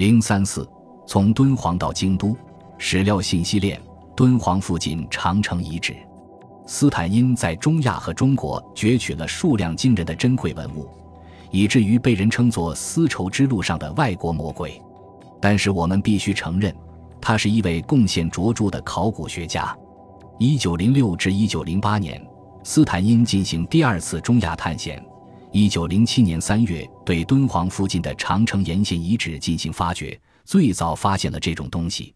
零三四，从敦煌到京都，史料信息链：敦煌附近长城遗址。斯坦因在中亚和中国攫取了数量惊人的珍贵文物，以至于被人称作丝绸之路上的外国魔鬼。但是我们必须承认，他是一位贡献卓著的考古学家。一九零六至一九零八年，斯坦因进行第二次中亚探险。一九零七年三月，对敦煌附近的长城沿线遗址进行发掘，最早发现了这种东西。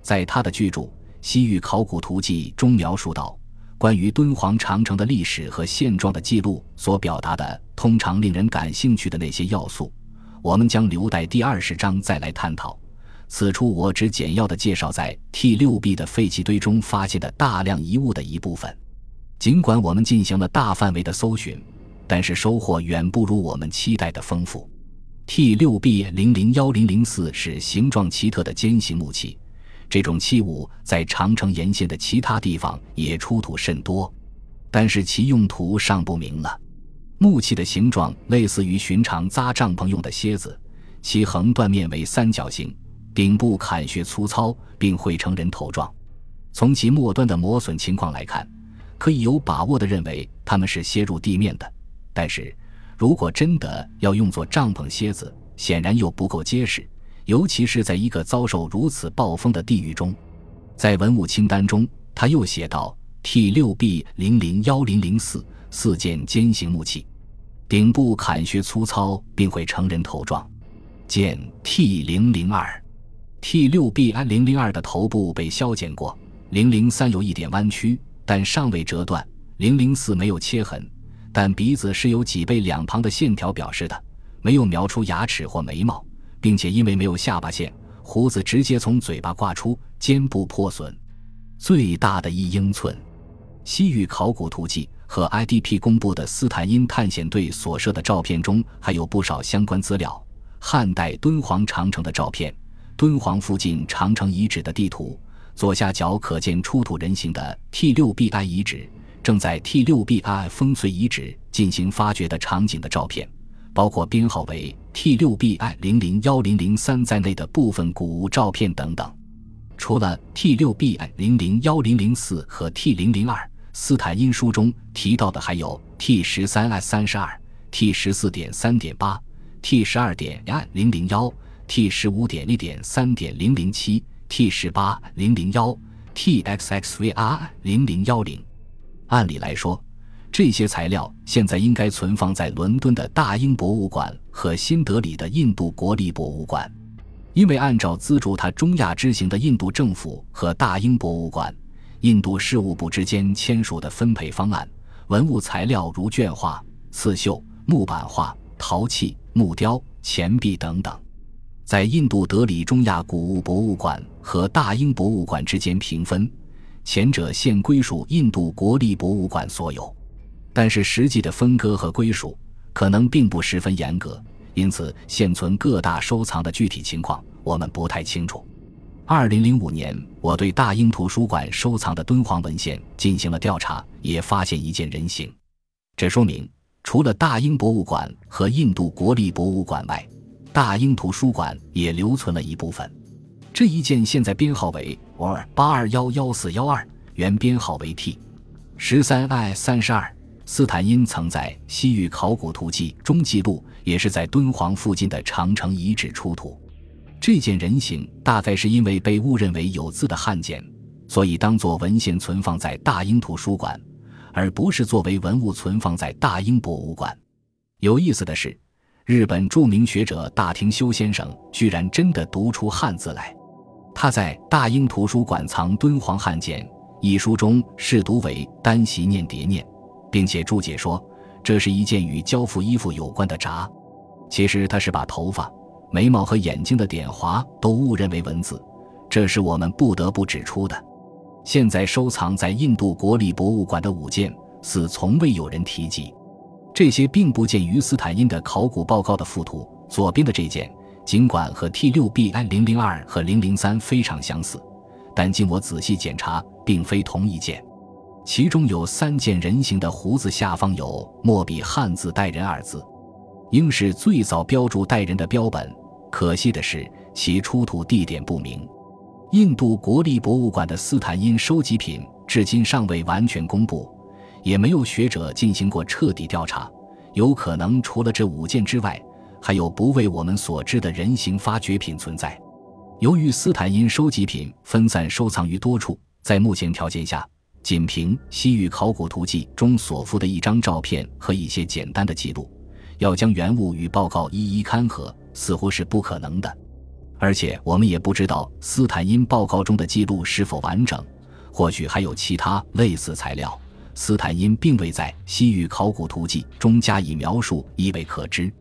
在他的巨著《西域考古图记》中描述到。关于敦煌长城的历史和现状的记录所表达的，通常令人感兴趣的那些要素，我们将留待第二十章再来探讨。此处我只简要的介绍在 T 六 B 的废弃堆中发现的大量遗物的一部分。尽管我们进行了大范围的搜寻，但是收获远不如我们期待的丰富。T 六 B 零零幺零零四是形状奇特的尖形木器。这种器物在长城沿线的其他地方也出土甚多，但是其用途尚不明了。木器的形状类似于寻常扎帐篷用的楔子，其横断面为三角形，顶部砍削粗糙，并绘成人头状。从其末端的磨损情况来看，可以有把握地认为它们是楔入地面的。但是，如果真的要用作帐篷楔子，显然又不够结实。尤其是在一个遭受如此暴风的地域中，在文物清单中，他又写道：T 六 B 零零幺零零四四件尖形木器，顶部砍削粗糙，并会成人头状。见 T 零零二，T 六 B I 零零二的头部被削减过，零零三有一点弯曲，但尚未折断。零零四没有切痕，但鼻子是由脊背两旁的线条表示的，没有描出牙齿或眉毛。并且因为没有下巴线，胡子直接从嘴巴挂出，肩部破损，最大的一英寸。西域考古图记和 IDP 公布的斯坦因探险队所摄的照片中还有不少相关资料：汉代敦煌长城的照片、敦煌附近长城遗址的地图。左下角可见出土人形的 T6BI 遗址，正在 T6BI 烽燧遗址进行发掘的场景的照片。包括编号为 T 六 B I 零零幺零零三在内的部分古物照片等等。除了 T 六 B I 零零幺零零四和 T 零零二，斯坦因书中提到的还有 T 十三 I 三十二、T 十四点三点八、T 十二点 I 零零幺、T 十五点一点三点零零七、T 十八零零幺、T X X V R 零零幺零。按理来说。这些材料现在应该存放在伦敦的大英博物馆和新德里的印度国立博物馆，因为按照资助他中亚之行的印度政府和大英博物馆、印度事务部之间签署的分配方案，文物材料如绢画、刺绣、木板画、陶器、木雕、钱币等等，在印度德里中亚古物博物馆和大英博物馆之间平分，前者现归属印度国立博物馆所有。但是实际的分割和归属可能并不十分严格，因此现存各大收藏的具体情况我们不太清楚。二零零五年，我对大英图书馆收藏的敦煌文献进行了调查，也发现一件人形。这说明，除了大英博物馆和印度国立博物馆外，大英图书馆也留存了一部分。这一件现在编号为 OR 八二幺幺四幺二，原编号为 T 十三 I 三十二。斯坦因曾在《西域考古图记》中记录，也是在敦煌附近的长城遗址出土。这件人形大概是因为被误认为有字的汉简，所以当作文献存放在大英图书馆，而不是作为文物存放在大英博物馆。有意思的是，日本著名学者大庭修先生居然真的读出汉字来。他在《大英图书馆藏敦煌汉简》一书中试读为单席念叠念。并且注解说，这是一件与交付衣服有关的札。其实他是把头发、眉毛和眼睛的点划都误认为文字，这是我们不得不指出的。现在收藏在印度国立博物馆的五件，似从未有人提及。这些并不见于斯坦因的考古报告的附图。左边的这件，尽管和 T 六 B I 零零二和零零三非常相似，但经我仔细检查，并非同一件。其中有三件人形的胡子，下方有墨笔汉字“带人”二字，应是最早标注“带人”的标本。可惜的是，其出土地点不明。印度国立博物馆的斯坦因收集品至今尚未完全公布，也没有学者进行过彻底调查。有可能除了这五件之外，还有不为我们所知的人形发掘品存在。由于斯坦因收集品分散收藏于多处，在目前条件下，仅凭《西域考古图记》中所附的一张照片和一些简单的记录，要将原物与报告一一勘合，似乎是不可能的。而且，我们也不知道斯坦因报告中的记录是否完整，或许还有其他类似材料。斯坦因并未在《西域考古图记》中加以描述，亦未可知。